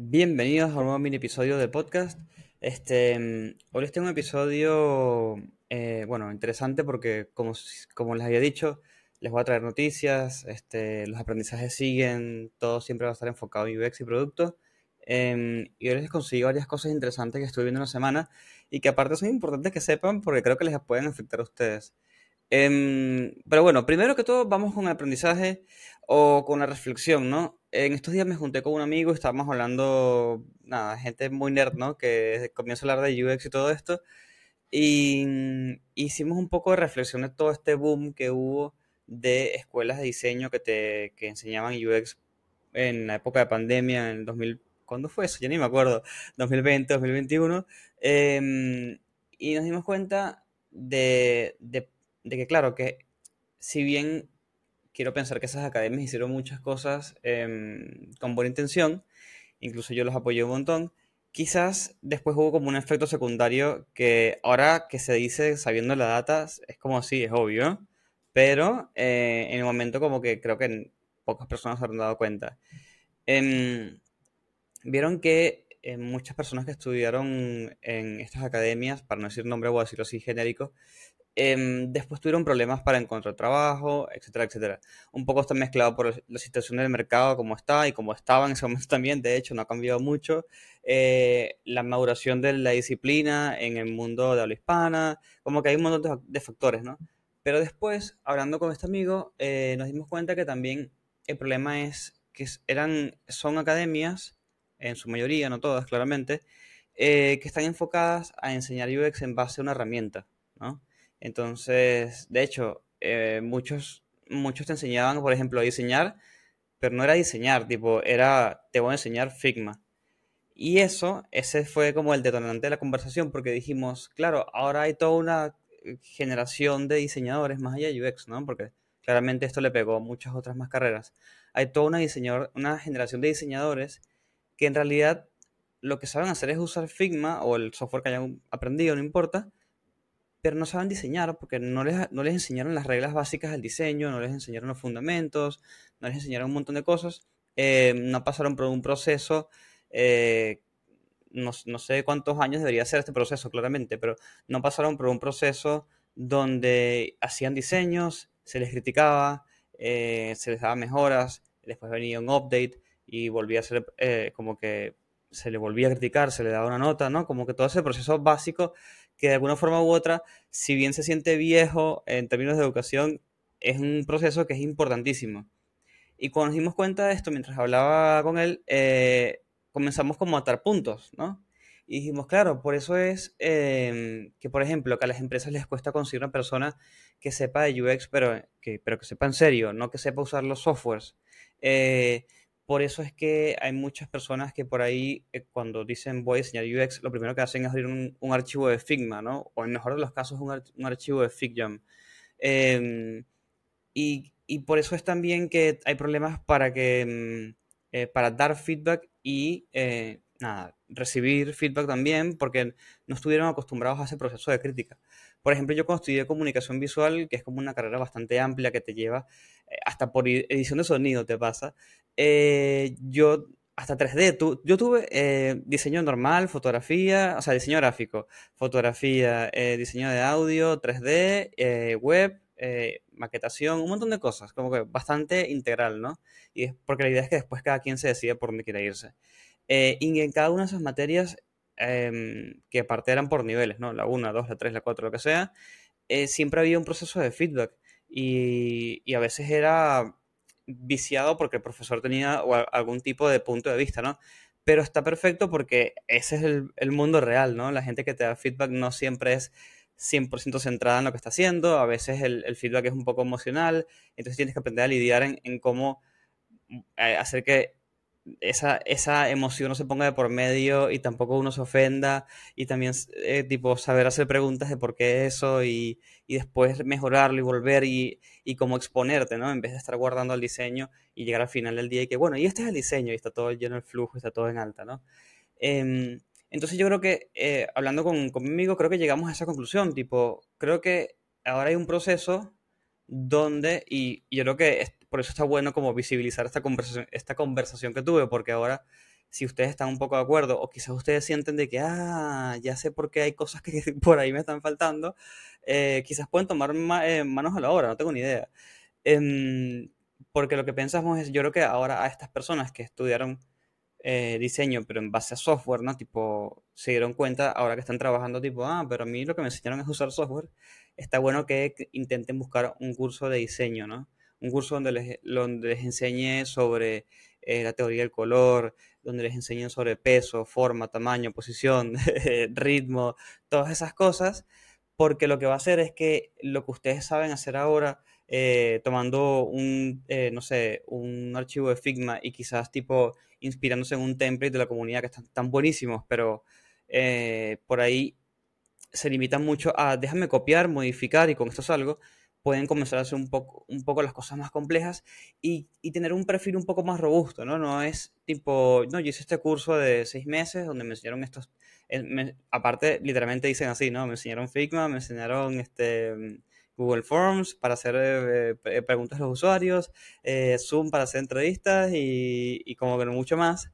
Bienvenidos a un nuevo mini episodio del podcast. Este, mm, hoy les tengo un episodio, eh, bueno, interesante porque como, como les había dicho, les voy a traer noticias, este, los aprendizajes siguen, todo siempre va a estar enfocado en UX y producto. Em, y hoy les consigo varias cosas interesantes que estuve viendo en la semana y que aparte son importantes que sepan porque creo que les pueden afectar a ustedes. Em, pero bueno, primero que todo vamos con el aprendizaje o con la reflexión, ¿no? En estos días me junté con un amigo y estábamos hablando, nada, gente muy nerd, ¿no? Que comienza a hablar de UX y todo esto. Y mm, hicimos un poco de reflexión de todo este boom que hubo de escuelas de diseño que te que enseñaban UX en la época de pandemia, en el 2000, ¿cuándo fue eso? Ya ni me acuerdo, 2020, 2021. Em, y nos dimos cuenta de, de de que, claro, que si bien quiero pensar que esas academias hicieron muchas cosas em, con buena intención, incluso yo los apoyé un montón, quizás después hubo como un efecto secundario que ahora que se dice sabiendo la data es como si es obvio, pero eh, en el momento como que creo que pocas personas se han dado cuenta. Em, vieron que eh, muchas personas que estudiaron en estas academias, para no decir nombre, a decirlo así genérico, Em, después tuvieron problemas para encontrar trabajo, etcétera, etcétera. Un poco está mezclado por la situación del mercado, como está y como estaba en ese momento también, de hecho, no ha cambiado mucho. Eh, la maduración de la disciplina en el mundo de habla hispana, como que hay un montón de, factores, ¿no? Pero después, hablando con este amigo, eh, nos dimos cuenta que también el problema es que eran, son academias, en su mayoría, no todas, claramente, eh, que están enfocadas a enseñar UX en base a una herramienta, ¿no? Entonces, de hecho, eh, muchos, muchos te enseñaban, por ejemplo, a diseñar, pero no era diseñar, tipo, era, te voy a enseñar Figma. Y eso, ese fue como el detonante de la conversación, porque dijimos, claro, ahora hay toda una generación de diseñadores más allá de UX, ¿no? Porque claramente esto le pegó a muchas otras más carreras. Hay toda una, generación de diseñadores que en realidad lo que saben hacer es usar Figma o el software que hayan aprendido, no importa, pero no saben diseñar porque no les, no les enseñaron las reglas básicas del diseño, no les enseñaron los fundamentos, no les enseñaron un montón de cosas, eh, no pasaron por un proceso, eh, no, sé cuántos años debería ser este proceso claramente, pero no pasaron por un proceso donde hacían diseños, se les criticaba, eh, se les daba mejoras, después venía un update y volvía a ser como que se le volvía a criticar, se le daba una nota, ¿no? Como que todo ese proceso básico que de alguna forma u otra, si bien se siente viejo en términos de educación, es un proceso que es importantísimo. Y cuando nos dimos cuenta de esto, mientras hablaba con él, eh, comenzamos como a atar puntos, ¿no? Y dijimos, claro, por eso es em, que, por ejemplo, que a las empresas les cuesta conseguir una persona que sepa de UX, pero que, pero que sepa en serio, no que sepa usar los softwares. Eh, por eso es que hay muchas personas que por ahí, eh, cuando dicen voy a diseñar UX, lo primero que hacen es abrir un, archivo de Figma, ¿no? O en mejor de los casos, un, archivo de FigJam. Em, y, y, por eso es también que hay problemas para, que, mm, eh, para dar feedback y eh, nada, recibir feedback también, porque no estuvieron acostumbrados a ese proceso de crítica. Por ejemplo, yo cuando estudié comunicación visual, que es como una carrera bastante amplia que te lleva hasta por edición de sonido te pasa, eh, yo hasta 3D, yo tuve eh, diseño normal, fotografía, o sea, diseño gráfico, fotografía, eh, diseño de audio, 3D, web, maquetación, un montón de cosas, como que bastante integral, ¿no? Y es porque la idea es que después cada quien se decide por dónde quiere irse. y en cada una de esas materias, em, que aparte eran por niveles, ¿no? La 1, la 2, la 3, la 4, lo que sea, siempre había un proceso de feedback. Y, y a veces era viciado porque el profesor tenía algún tipo de punto de vista, ¿no? Pero está perfecto porque ese es el, mundo real, ¿no? La gente que te da feedback no siempre es 100% centrada en lo que está haciendo, a veces el, feedback es un poco emocional, entonces tienes que aprender a lidiar en, en cómo eh, hacer que esa, esa emoción no se ponga de por medio y tampoco uno se ofenda y también eh, tipo saber hacer preguntas de por qué eso y, y después mejorarlo y volver y, y como exponerte, ¿no? En vez de estar guardando el diseño y llegar al final del día y que, bueno, y este es el diseño y está todo lleno el flujo, está todo en alta, ¿no? Em, entonces yo creo que, eh, hablando con, conmigo, creo que llegamos a esa conclusión, tipo, creo que ahora hay un proceso donde, y, y yo creo que por eso está bueno como visibilizar esta conversación, esta conversación que tuve, porque ahora si ustedes están un poco de acuerdo o quizás ustedes sienten de que, ah, ya sé por qué hay cosas que por ahí me están faltando, eh, quizás pueden tomar eh, manos a la obra, no tengo ni idea. Em, porque lo que pensamos es, yo creo que ahora a estas personas que estudiaron eh, diseño, pero en base a software, ¿no? Tipo, se dieron cuenta ahora que están trabajando, tipo, ah, pero a mí lo que me enseñaron es usar software. Está bueno que intenten buscar un curso de diseño, ¿no? Un curso donde les, donde les enseñe sobre eh, la teoría del color, donde les enseñen sobre peso, forma, tamaño, posición, ritmo, todas esas cosas, porque lo que va a hacer es que lo que ustedes saben hacer ahora, eh, tomando un, no sé, un archivo de Figma y quizás tipo inspirándose en un template de la comunidad que están tan buenísimos, pero eh, por ahí se limitan mucho a déjame copiar, modificar y con esto salgo, pueden comenzar a hacer un poco, un poco las cosas más complejas y, tener un perfil un poco más robusto, ¿no? No es tipo, no, yo hice este curso de seis meses donde me enseñaron estos, eh, aparte literalmente dicen así, ¿no? Me enseñaron Figma, me enseñaron este Google Forms para hacer eh, eh, preguntas a los usuarios, eh, Zoom para hacer entrevistas y, como que no mucho más.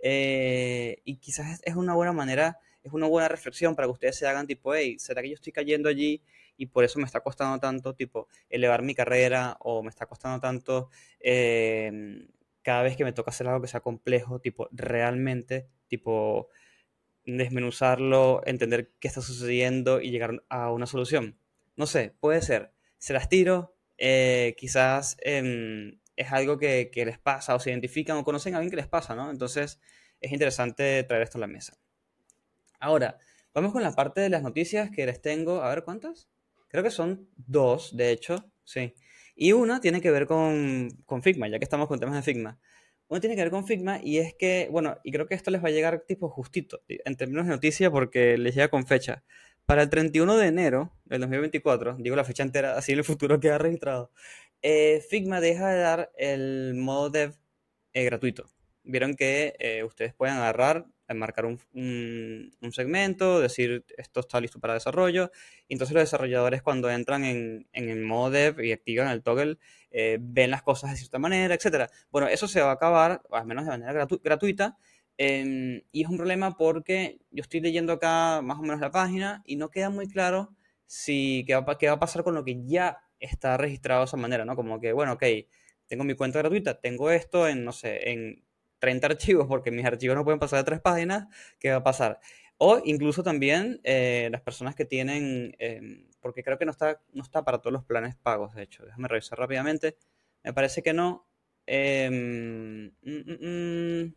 y quizás es una buena manera, es una buena reflexión para que ustedes se hagan tipo, hey, ¿será que yo estoy cayendo allí y por eso me está costando tanto, tipo, elevar mi carrera o me está costando tanto em, cada vez que me toca hacer algo que sea complejo, tipo, realmente, tipo, desmenuzarlo, entender qué está sucediendo y llegar a una solución? no sé, puede ser. Se las tiro, eh, quizás em, es algo que, les pasa o se identifican o conocen a alguien que les pasa, ¿no? Entonces es interesante traer esto a la mesa. Ahora, vamos con la parte de las noticias que les tengo. A ver, ¿cuántas? Creo que son dos, de hecho, sí. Y una tiene que ver con, con Figma, ya que estamos con temas de Figma. Una tiene que ver con Figma y es que, bueno, y creo que esto les va a llegar tipo justito, en términos de noticia, porque les llega con fecha. Para el 31 de enero del 2024, digo la fecha entera, así el futuro queda registrado, eh, Figma deja de dar el modo dev eh, gratuito. Vieron que eh, ustedes pueden agarrar, marcar un, un, segmento, decir esto está listo para desarrollo, y entonces los desarrolladores cuando entran en, en el modo dev y activan el toggle, ven las cosas de cierta manera, etc. Bueno, eso se va a acabar, al menos de manera gratuita, Em, y es un problema porque yo estoy leyendo acá más o menos la página y no queda muy claro si qué va, qué va a pasar con lo que ya está registrado de esa manera, ¿no? Como que, bueno, ok, tengo mi cuenta gratuita, tengo esto en, no sé, en 30 archivos porque mis archivos no pueden pasar de tres páginas, ¿qué va a pasar? O incluso también eh, las personas que tienen, em, porque creo que no está, no está para todos los planes pagos, de hecho, déjame revisar rápidamente, me parece que no. Em, mm, mm, mm,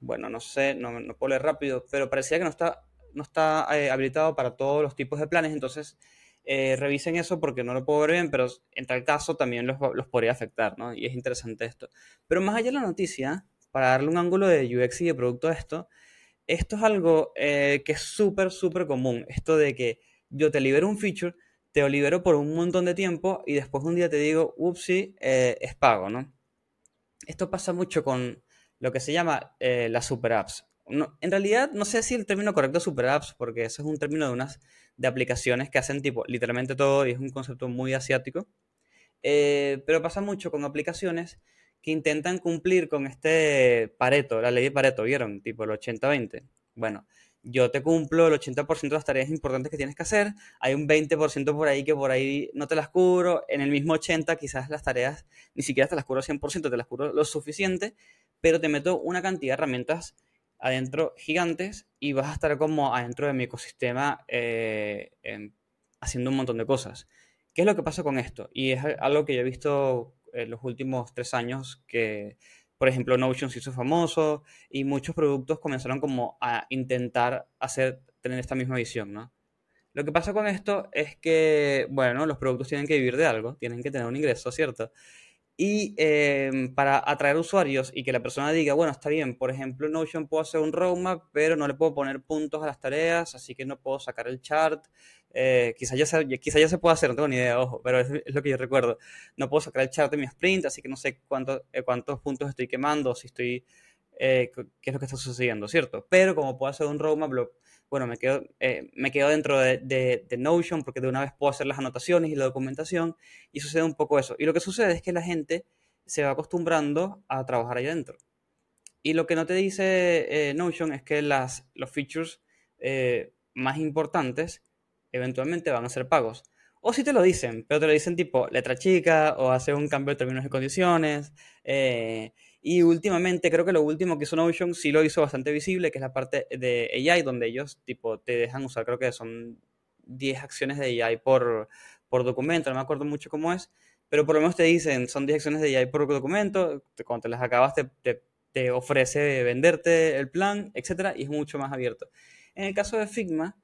bueno, no sé, no, no puedo leer rápido, pero parecía que no está, no está eh, habilitado para todos los tipos de planes, entonces eh, revisen eso porque no lo puedo ver bien, pero en tal caso también los, los, podría afectar, ¿no? Y es interesante esto. Pero más allá de la noticia, para darle un ángulo de UX y de producto a esto, esto es algo eh, que es súper, súper común. Esto de que yo te libero un feature, te lo libero por un montón de tiempo y después un día te digo, upsi, es pago, ¿no? Esto pasa mucho con lo que se llama eh, las super apps. en realidad, no sé si el término correcto es super apps, porque eso es un término de unas de aplicaciones que hacen tipo literalmente todo y es un concepto muy asiático. Eh, pero pasa mucho con aplicaciones que intentan cumplir con este Pareto, la ley de Pareto, ¿vieron? Tipo el 80-20. Bueno, yo te cumplo el 80% de las tareas importantes que tienes que hacer, hay un 20% por ahí que por ahí no te las cubro, en el mismo 80% quizás las tareas ni siquiera te las cubro 100%, te las cubro lo suficiente, pero te meto una cantidad de herramientas adentro gigantes y vas a estar como adentro de mi ecosistema eh, haciendo un montón de cosas. ¿Qué es lo que pasa con esto? Y es algo que yo he visto en los últimos tres años que, por ejemplo, Notion se hizo famoso y muchos productos comenzaron como a intentar hacer, tener esta misma visión, ¿no? Lo que pasa con esto es que, bueno, los productos tienen que vivir de algo, tienen que tener un ingreso, ¿cierto? Y em, para atraer usuarios y que la persona diga, bueno, está bien, por ejemplo, Notion puedo hacer un roadmap, pero no le puedo poner puntos a las tareas, así que no puedo sacar el chart. Eh, quizá, ya se, quizá ya se puede hacer, no tengo ni idea, ojo, pero es, lo que yo recuerdo. No puedo sacar el chart de mi sprint, así que no sé cuánto, eh, cuántos puntos estoy quemando, si estoy, eh, qué es lo que está sucediendo, ¿cierto? Pero como puedo hacer un roadmap, lo, bueno, me quedo, eh, me quedo dentro de, Notion porque de una vez puedo hacer las anotaciones y la documentación y sucede un poco eso. Y lo que sucede es que la gente se va acostumbrando a trabajar ahí adentro. Y lo que no te dice eh, Notion es que las, los features eh, más importantes eventualmente van a ser pagos. O si te lo dicen, pero te lo dicen tipo letra chica o hacer un cambio de términos y condiciones. Eh, y últimamente, creo que lo último que hizo Notion sí lo hizo bastante visible, que es la parte de AI, donde ellos tipo te dejan usar, creo que son 10 acciones de AI por, por documento, no me acuerdo mucho cómo es, pero por lo menos te dicen, son 10 acciones de AI por documento, cuando te las acabas te, te, ofrece venderte el plan, etcétera, y es mucho más abierto. En el caso de Figma,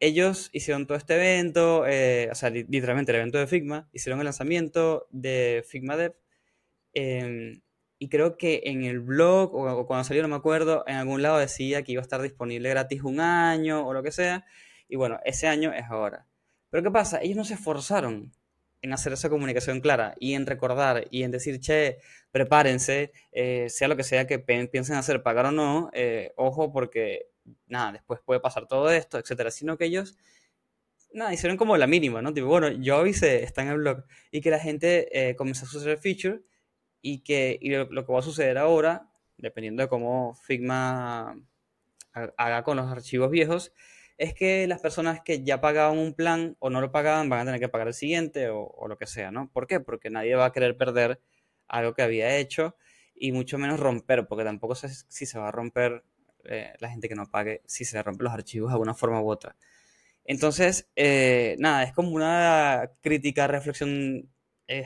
ellos hicieron todo este evento, eh, o sea, literalmente el evento de Figma, hicieron el lanzamiento de Figma Dev, em, y creo que en el blog, o, cuando salió, no me acuerdo, en algún lado decía que iba a estar disponible gratis un año o lo que sea, y bueno, ese año es ahora. Pero ¿qué pasa? Ellos no se esforzaron en hacer esa comunicación clara y en recordar y en decir, che, prepárense, eh, sea lo que sea que piensen hacer, pagar o no, eh, ojo porque, nada, después puede pasar todo esto, etcétera, sino que ellos, nada, hicieron como la mínima, ¿no? Tipo, bueno, yo avisé, está en el blog, y que la gente eh, comenzó a el feature y que lo, que va a suceder ahora, dependiendo de cómo Figma haga con los archivos viejos, es que las personas que ya pagaban un plan o no lo pagaban van a tener que pagar el siguiente o, lo que sea, ¿no? ¿Por qué? Porque nadie va a querer perder algo que había hecho y mucho menos romper, porque tampoco sé si se va a romper eh, la gente que no pague, si se rompen los archivos de alguna forma u otra. Entonces, eh, nada, es como una crítica, reflexión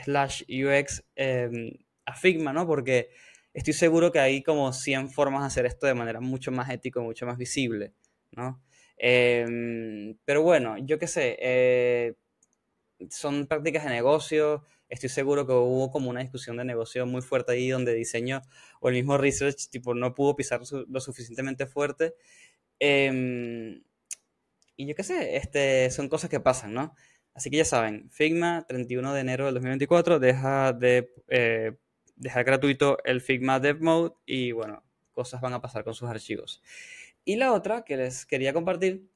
slash UX em, a Figma, ¿no? Porque estoy seguro que hay como 100 formas de hacer esto de manera mucho más ética, mucho más visible, ¿no? Em, pero bueno, yo qué sé, eh, son prácticas de negocio. Estoy seguro que hubo como una discusión de negocio muy fuerte ahí donde diseño o el mismo research tipo no pudo pisar lo suficientemente fuerte. Em, y yo qué sé, este, son cosas que pasan, ¿no? Así que ya saben, Figma, 31 de enero del 2024, deja de eh, dejar gratuito el Figma Dev Mode y bueno, cosas van a pasar con sus archivos. Y la otra que les quería compartir,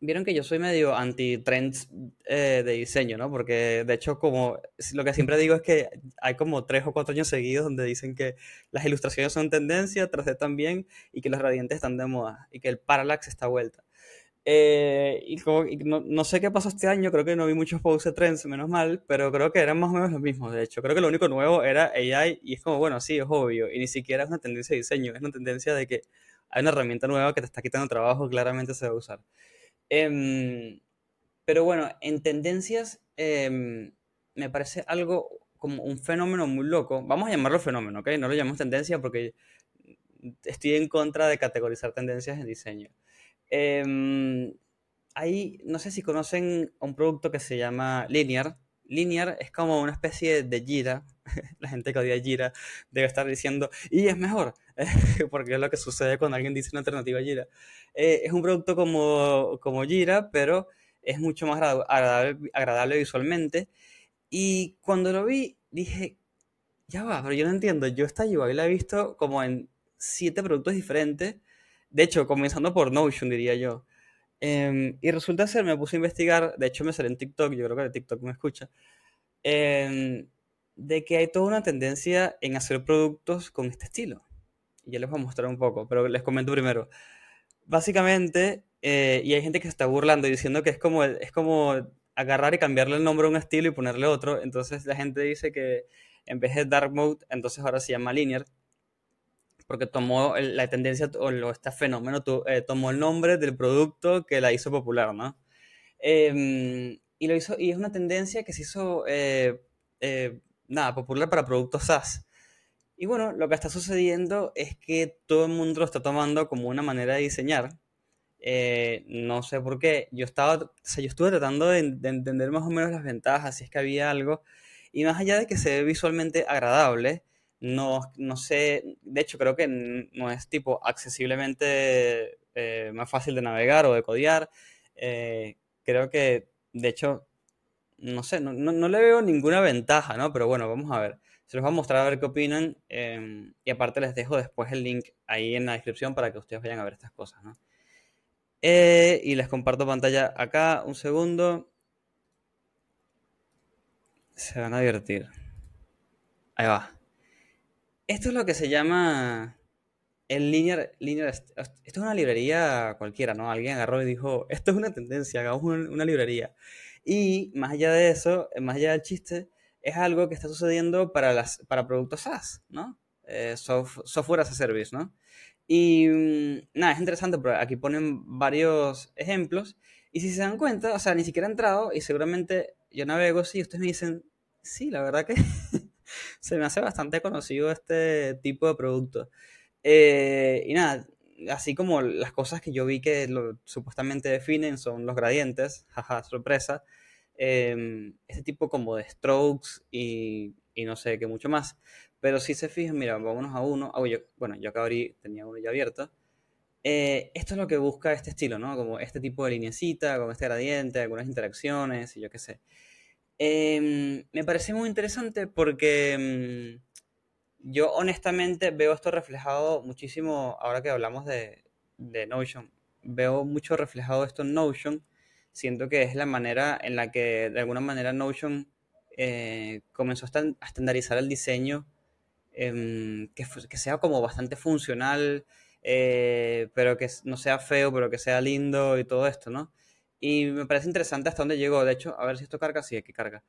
vieron que yo soy medio anti-trends eh, de diseño, ¿no? Porque de hecho, como lo que siempre digo es que hay como tres o cuatro años seguidos donde dicen que las ilustraciones son tendencia, 3D también, y que los radiantes están de moda, y que el parallax está vuelta. Eh, y, como, no, sé qué pasó este año, creo que no vi muchos posts de trends, menos mal, pero creo que eran más o menos los mismos, de hecho. Creo que lo único nuevo era AI y es como, bueno, sí, es obvio, y ni siquiera es una tendencia de diseño, es una tendencia de que hay una herramienta nueva que te está quitando trabajo, claramente se va a usar. Em, pero bueno, en tendencias em, me parece algo como un fenómeno muy loco. Vamos a llamarlo fenómeno, ¿ok? No lo llamamos tendencia porque estoy en contra de categorizar tendencias en diseño. Eh, no sé si conocen un producto que se llama Linear. Linear es como una especie de Jira. La gente que odia Jira debe estar diciendo, y es mejor, porque es lo que sucede cuando alguien dice una alternativa a Jira. Eh, es un producto como, como Jira, pero es mucho más agradable, agradable visualmente. Y cuando lo vi, dije, ya va, pero yo no entiendo. Yo esta UI la he visto como en siete productos diferentes de hecho, comenzando por Notion, diría yo. Em, y resulta ser, me puse a investigar, de hecho me salió en TikTok, yo creo que de TikTok me escucha, em, de que hay toda una tendencia en hacer productos con este estilo. Y ya les voy a mostrar un poco, pero les comento primero. Básicamente, eh, y hay gente que se está burlando y diciendo que es como, es como agarrar y cambiarle el nombre a un estilo y ponerle otro. Entonces la gente dice que en vez de Dark Mode, entonces ahora se llama Linear porque tomó la tendencia o este fenómeno eh, tomó el nombre del producto que la hizo popular, ¿no? Em, y lo hizo, y es una tendencia que se hizo, eh, eh, nada, popular para productos SaaS. Y bueno, lo que está sucediendo es que todo el mundo lo está tomando como una manera de diseñar. no sé por qué. Yo estaba, o sea, yo estuve tratando de, de, entender más o menos las ventajas, si es que había algo. Y más allá de que se ve visualmente agradable, no, no sé, de hecho creo que no es tipo accesiblemente eh, más fácil de navegar o de codiar. Eh, creo que, de hecho, no sé, no, le veo ninguna ventaja, ¿no? Pero bueno, vamos a ver. Se los voy a mostrar a ver qué opinan. Em, y aparte les dejo después el link ahí en la descripción para que ustedes vayan a ver estas cosas, ¿no? Eh, y les comparto pantalla acá, un segundo. Se van a divertir. Ahí va. Esto es lo que se llama el Linear, Linear, esto es una librería cualquiera, ¿no? Alguien agarró y dijo, esto es una tendencia, hagamos una, librería. Y más allá de eso, más allá del chiste, es algo que está sucediendo para, las, para productos SaaS, ¿no? Eh, software as a service, ¿no? Y mm, nada, es interesante, porque aquí ponen varios ejemplos. Y si se dan cuenta, o sea, ni siquiera he entrado y seguramente yo navego así y ustedes me dicen, sí, la verdad que se me hace bastante conocido este tipo de producto. Eh, y nada, así como las cosas que yo vi que supuestamente definen son los gradientes, jaja, sorpresa, em, este tipo como de strokes y, y, no sé qué mucho más. Pero si se fijan, mira, vámonos a uno. Ah, yo, bueno, yo acá abrí, tenía uno ya abierto. Eh, esto es lo que busca este estilo, ¿no? Como este tipo de linecita, con este gradiente, algunas interacciones y yo qué sé. Em, me parece muy interesante porque em, yo honestamente veo esto reflejado muchísimo, ahora que hablamos de, Notion, veo mucho reflejado esto en Notion. Siento que es la manera en la que de alguna manera Notion eh, comenzó a estandarizar el diseño, em, que, que, sea como bastante funcional, eh, pero que no sea feo, pero que sea lindo y todo esto, ¿no? Y me parece interesante hasta dónde llegó. De hecho, a ver si esto carga. Sí, aquí carga.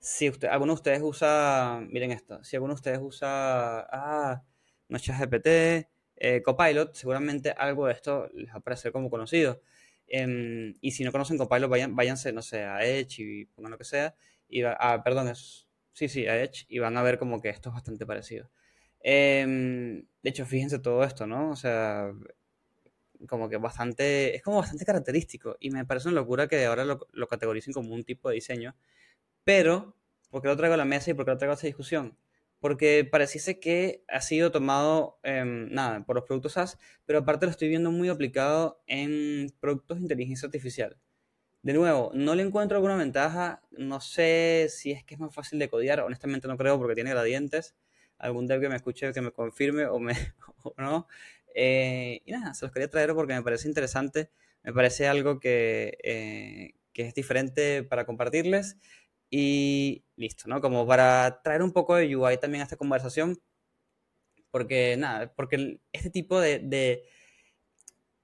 Si usted, alguno de ustedes usa, miren esto, si alguno de ustedes usa, ah, no GPT, eh, Copilot, seguramente algo de esto les va a parecer como conocido. Em, y si no conocen Copilot, vayan, váyanse, no sé, a Edge y pongan lo que sea. Y, ah, perdón, es, sí, sí, a Edge y van a ver como que esto es bastante parecido. Em, de hecho, fíjense todo esto, ¿no? O sea, como que bastante, es como bastante característico y me parece una locura que ahora lo, lo categoricen como un tipo de diseño, pero, ¿por qué lo traigo a la mesa y por qué lo traigo a esta discusión? Porque pareciese que ha sido tomado, em, nada, por los productos SaaS, pero aparte lo estoy viendo muy aplicado en productos de inteligencia artificial. De nuevo, no le encuentro alguna ventaja, no sé si es que es más fácil de codiar, honestamente no creo porque tiene gradientes, algún dev que me escuche que me confirme o, me, no. Eh, y nada, se los quería traer porque me parece interesante, me parece algo que, eh, que es diferente para compartirles y listo, ¿no? Como para traer un poco de UI también a esta conversación, porque nada, porque este tipo de, de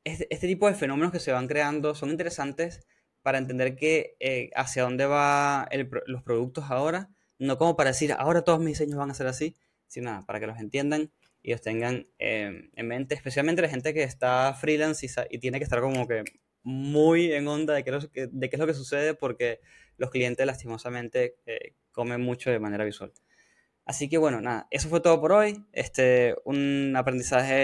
este, este, tipo de fenómenos que se van creando son interesantes para entender que eh, hacia dónde van los productos ahora, no como para decir ahora todos mis diseños van a ser así, sino nada, para que los entiendan y los tengan em, en mente, especialmente la gente que está freelance y, tiene que estar como que muy en onda de qué, de qué es lo que sucede porque los clientes lastimosamente eh, comen mucho de manera visual. Así que bueno, nada, eso fue todo por hoy. Este, un aprendizaje,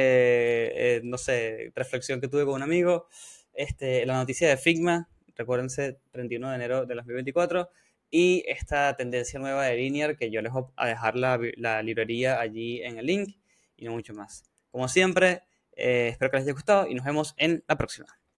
eh, no sé, reflexión que tuve con un amigo. Este, la noticia de Figma, recuérdense, 31 de enero de 2024 y esta tendencia nueva de Linear que yo les voy a dejar la, la librería allí en el link y no mucho más. Como siempre, eh, espero que les haya gustado y nos vemos en la próxima.